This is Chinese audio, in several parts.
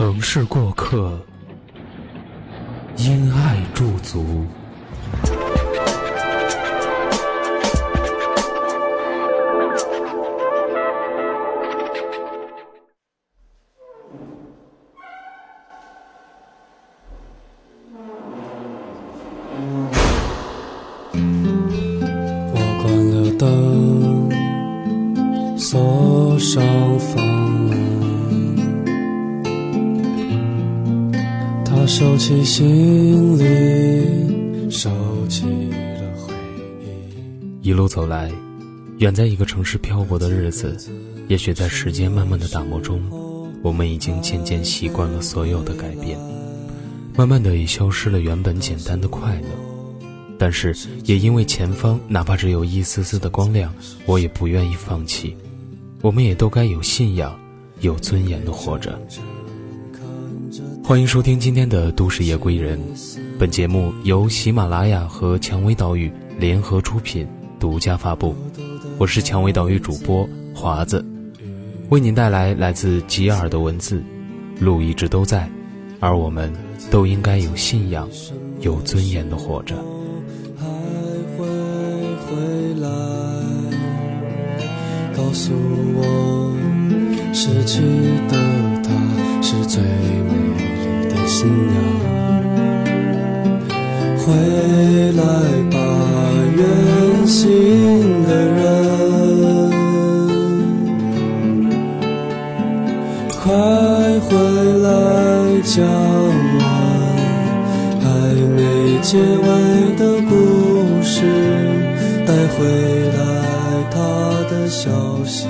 城市过客，因爱驻足。他收起行李，收起了回忆。一路走来，远在一个城市漂泊的日子，也许在时间慢慢的打磨中，我们已经渐渐习惯了所有的改变，慢慢的也消失了原本简单的快乐。但是也因为前方哪怕只有一丝丝的光亮，我也不愿意放弃。我们也都该有信仰，有尊严的活着。欢迎收听今天的《都市夜归人》，本节目由喜马拉雅和蔷薇岛屿联合出品，独家发布。我是蔷薇岛屿主播华子，为您带来来自吉尔的文字。路一直都在，而我们都应该有信仰，有尊严的活着。还会回来，告诉我，失去的他是最美新娘。回来吧，远行的人，快回来，讲完还没结尾的故事，带回来他的消息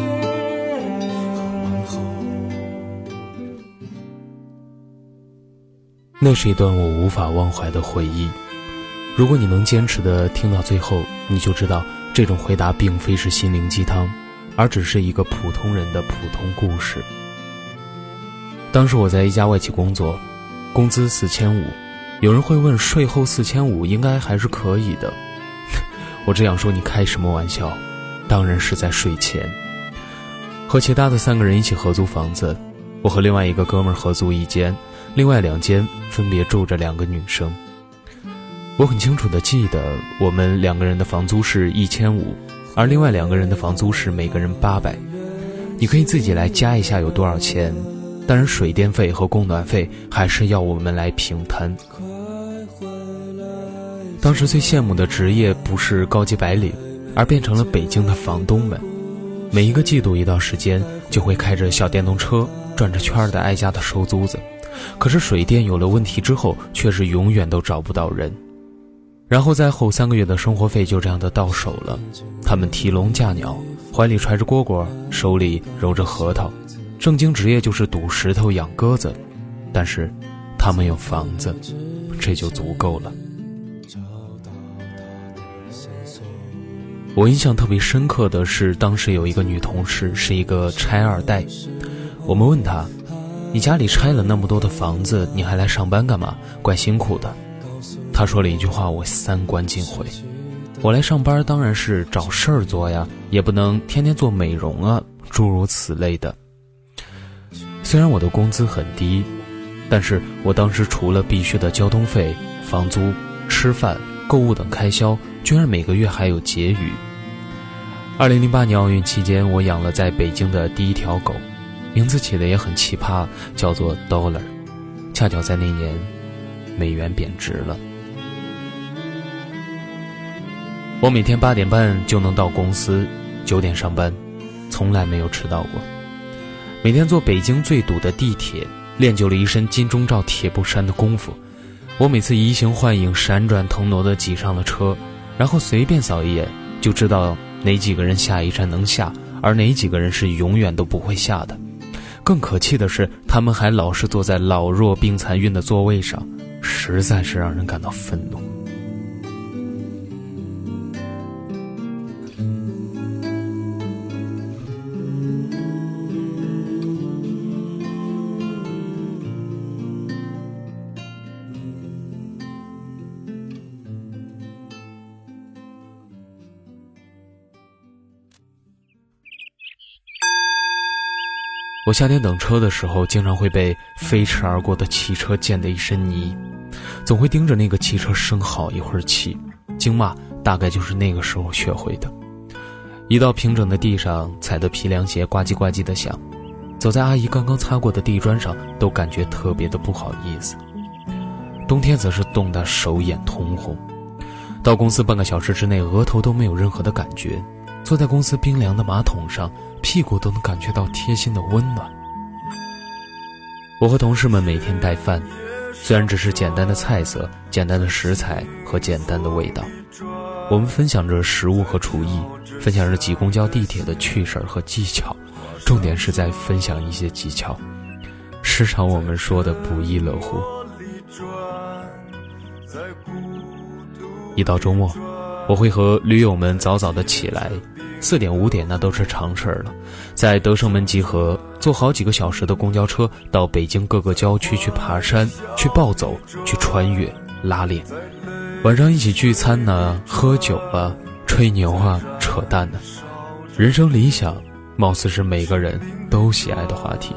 那是一段我无法忘怀的回忆。如果你能坚持的听到最后，你就知道这种回答并非是心灵鸡汤，而只是一个普通人的普通故事。当时我在一家外企工作，工资四千五。有人会问，税后四千五应该还是可以的。我只想说，你开什么玩笑？当然是在税前。和其他的三个人一起合租房子，我和另外一个哥们儿合租一间，另外两间分别住着两个女生。我很清楚的记得，我们两个人的房租是一千五，而另外两个人的房租是每个人八百。你可以自己来加一下有多少钱。当然，水电费和供暖费还是要我们来平摊。当时最羡慕的职业不是高级白领，而变成了北京的房东们。每一个季度一到时间，就会开着小电动车转着圈的挨家的收租子。可是水电有了问题之后，却是永远都找不到人。然后再后三个月的生活费就这样的到手了。他们提笼架鸟，怀里揣着蝈蝈，手里揉着核桃，正经职业就是赌石头养鸽子。但是，他们有房子，这就足够了。我印象特别深刻的是，当时有一个女同事是一个拆二代。我们问她：“你家里拆了那么多的房子，你还来上班干嘛？怪辛苦的。”他说了一句话，我三观尽毁。我来上班当然是找事儿做呀，也不能天天做美容啊，诸如此类的。虽然我的工资很低，但是我当时除了必须的交通费、房租、吃饭、购物等开销，居然每个月还有结余。二零零八年奥运期间，我养了在北京的第一条狗，名字起的也很奇葩，叫做 Dollar。恰巧在那年，美元贬值了。我每天八点半就能到公司，九点上班，从来没有迟到过。每天坐北京最堵的地铁，练就了一身金钟罩铁布衫的功夫。我每次移形换影、闪转腾挪地挤上了车，然后随便扫一眼就知道哪几个人下一站能下，而哪几个人是永远都不会下的。更可气的是，他们还老是坐在老弱病残孕的座位上，实在是让人感到愤怒。我夏天等车的时候，经常会被飞驰而过的汽车溅得一身泥，总会盯着那个汽车生好一会儿气。经骂大概就是那个时候学会的。一到平整的地上，踩的皮凉鞋呱唧呱唧的响；走在阿姨刚刚擦过的地砖上，都感觉特别的不好意思。冬天则是冻得手眼通红，到公司半个小时之内，额头都没有任何的感觉。坐在公司冰凉的马桶上，屁股都能感觉到贴心的温暖。我和同事们每天带饭，虽然只是简单的菜色、简单的食材和简单的味道，我们分享着食物和厨艺，分享着挤公交、地铁的趣事儿和技巧，重点是在分享一些技巧。时常我们说的不亦乐乎。一到周末，我会和驴友们早早的起来。四点五点那都是常事儿了，在德胜门集合，坐好几个小时的公交车到北京各个郊区去爬山、去暴走、去穿越、拉练，晚上一起聚餐呢，喝酒啊，吹牛啊，扯淡呢，人生理想，貌似是每个人都喜爱的话题。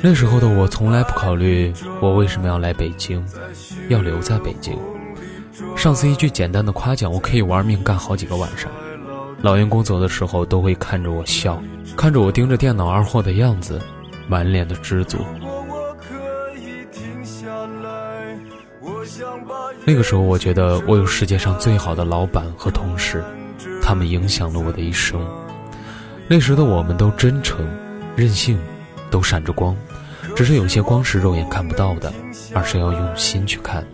那时候的我从来不考虑我为什么要来北京，要留在北京。上司一句简单的夸奖，我可以玩命干好几个晚上。老员工走的时候都会看着我笑，看着我盯着电脑而货的样子，满脸的知足。那个时候，我觉得我有世界上最好的老板和同事，他们影响了我的一生。那时的我们都真诚、任性，都闪着光，只是有些光是肉眼看不到的，而是要用心去看。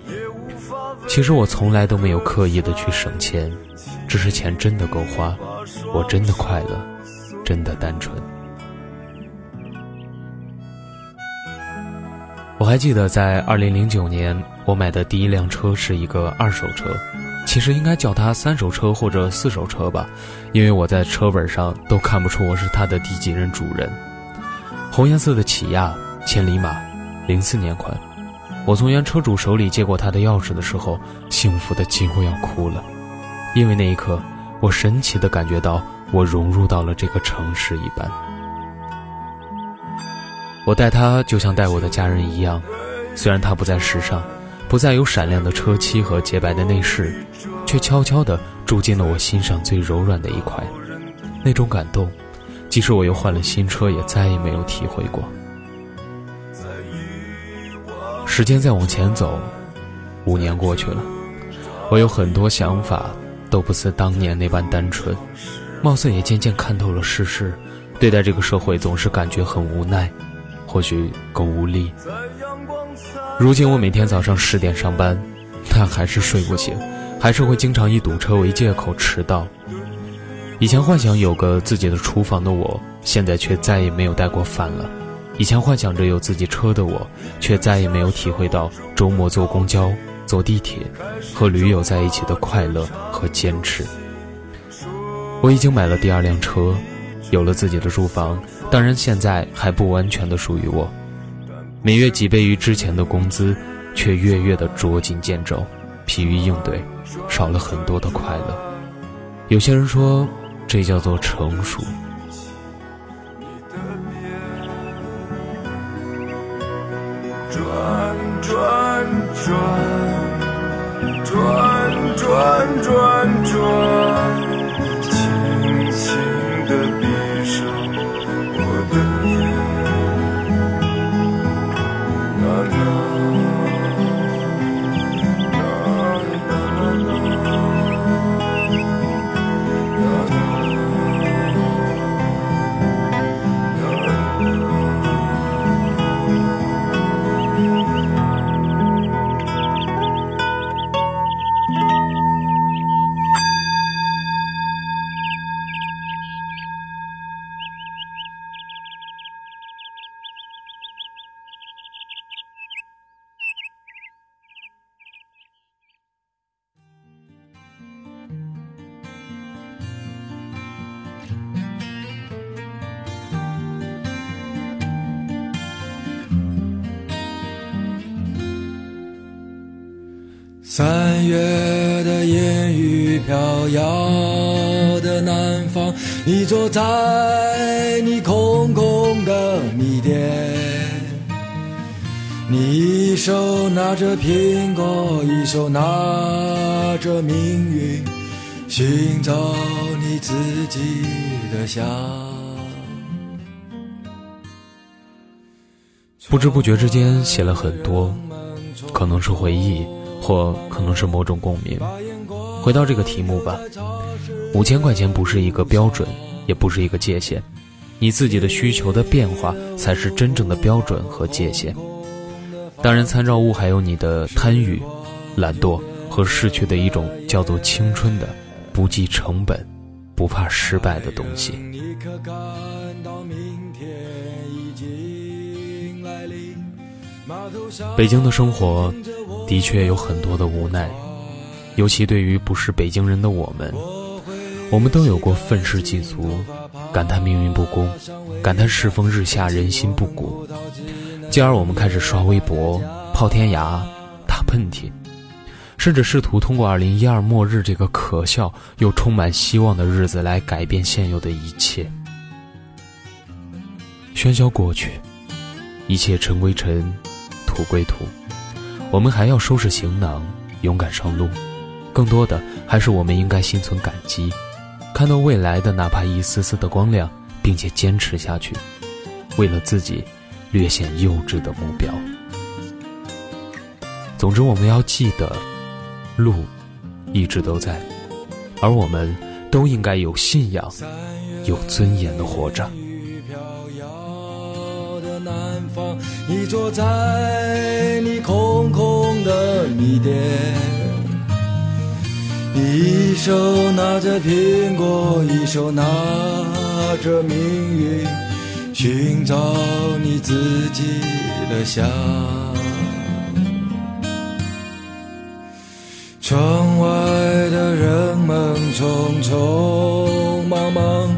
其实我从来都没有刻意的去省钱，只是钱真的够花，我真的快乐，真的单纯。我还记得在二零零九年，我买的第一辆车是一个二手车，其实应该叫它三手车或者四手车吧，因为我在车本上都看不出我是它的第几任主人。红颜色的起亚，千里马，零四年款。我从原车主手里接过他的钥匙的时候，幸福的几乎要哭了，因为那一刻，我神奇的感觉到我融入到了这个城市一般。我待他就像待我的家人一样，虽然他不再时尚，不再有闪亮的车漆和洁白的内饰，却悄悄地住进了我心上最柔软的一块。那种感动，即使我又换了新车，也再也没有体会过。时间在往前走，五年过去了，我有很多想法，都不似当年那般单纯，貌似也渐渐看透了世事，对待这个社会总是感觉很无奈，或许更无力。如今我每天早上十点上班，但还是睡不醒，还是会经常以堵车为借口迟到。以前幻想有个自己的厨房的我，现在却再也没有带过饭了。以前幻想着有自己车的我，却再也没有体会到周末坐公交、坐地铁和驴友在一起的快乐和坚持。我已经买了第二辆车，有了自己的住房，当然现在还不完全的属于我。每月几倍于之前的工资，却月月的捉襟见肘，疲于应对，少了很多的快乐。有些人说，这叫做成熟。转转转转。转三月的烟雨飘摇的南方，你坐在你空空的米店，你一手拿着苹果，一手拿着命运，寻找你自己的香。不知不觉之间写了很多，可能是回忆。或可能是某种共鸣。回到这个题目吧，五千块钱不是一个标准，也不是一个界限，你自己的需求的变化才是真正的标准和界限。当然，参照物还有你的贪欲、懒惰和逝去的一种叫做青春的不计成本、不怕失败的东西。北京的生活。的确有很多的无奈，尤其对于不是北京人的我们，我们都有过愤世嫉俗，感叹命运不公，感叹世风日下，人心不古。继而我们开始刷微博、泡天涯、打喷嚏，甚至试图通过2012末日这个可笑又充满希望的日子来改变现有的一切。喧嚣过去，一切尘归尘，土归土。我们还要收拾行囊，勇敢上路。更多的还是我们应该心存感激，看到未来的哪怕一丝丝的光亮，并且坚持下去，为了自己略显幼稚的目标。总之，我们要记得，路一直都在，而我们都应该有信仰、有尊严的活着。你坐在你空空的米店，你一手拿着苹果，一手拿着命运，寻找你自己的香。窗外的人们匆匆忙忙，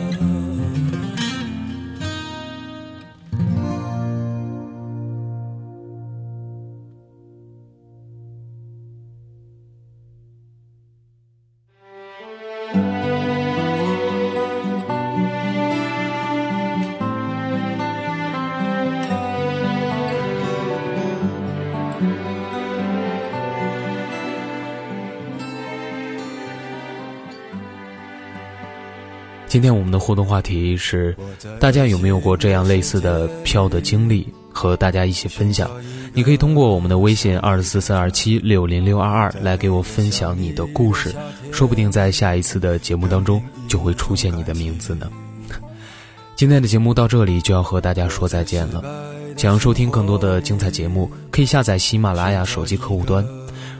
今天我们的互动话题是：大家有没有过这样类似的飘的经历？和大家一起分享。你可以通过我们的微信二四四二七六零六二二来给我分享你的故事，说不定在下一次的节目当中就会出现你的名字呢。今天的节目到这里就要和大家说再见了。想要收听更多的精彩节目，可以下载喜马拉雅手机客户端。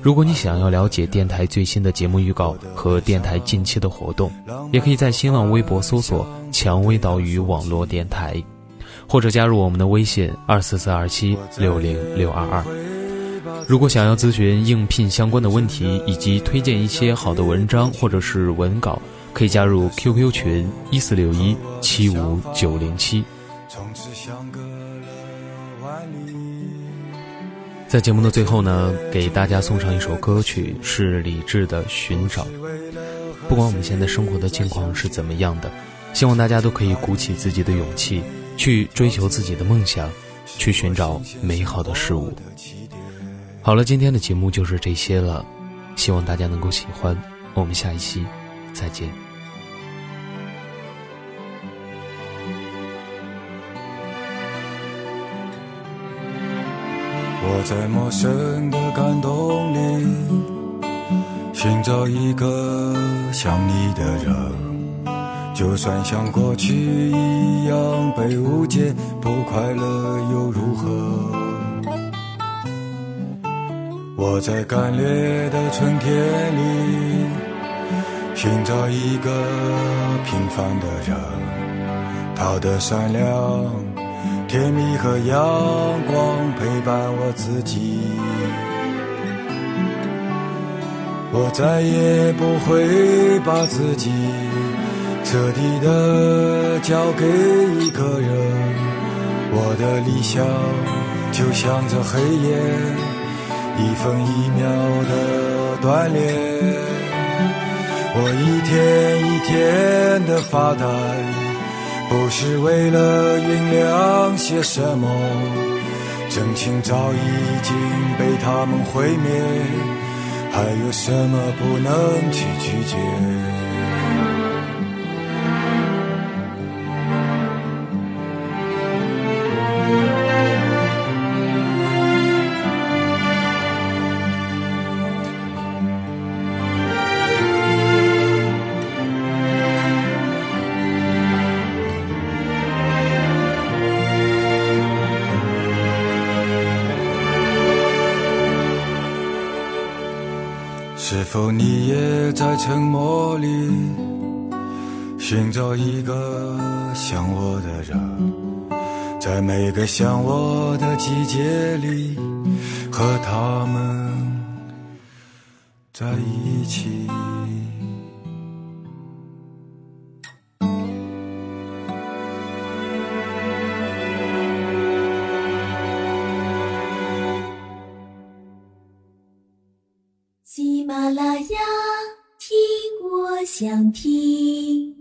如果你想要了解电台最新的节目预告和电台近期的活动，也可以在新浪微博搜索“蔷薇岛屿网络电台”，或者加入我们的微信二四四二七六零六二二。如果想要咨询应聘相关的问题，以及推荐一些好的文章或者是文稿，可以加入 QQ 群一四六一七五九零七。在节目的最后呢，给大家送上一首歌曲，是李志的《寻找》。不管我们现在生活的境况是怎么样的，希望大家都可以鼓起自己的勇气，去追求自己的梦想，去寻找美好的事物。好了，今天的节目就是这些了，希望大家能够喜欢。我们下一期再见。我在陌生的感动里寻找一个像你的人，就算像过去一样被误解，不快乐又如何？我在干裂的春天里寻找一个平凡的人，他的善良。甜蜜和阳光陪伴我自己，我再也不会把自己彻底的交给一个人。我的理想就像这黑夜，一分一秒的锻炼。我一天一天的发呆。不是为了酝酿些什么，真情早已经被他们毁灭，还有什么不能去拒绝？在沉默里寻找一个想我的人，在每个想我的季节里和他们在一起？想听。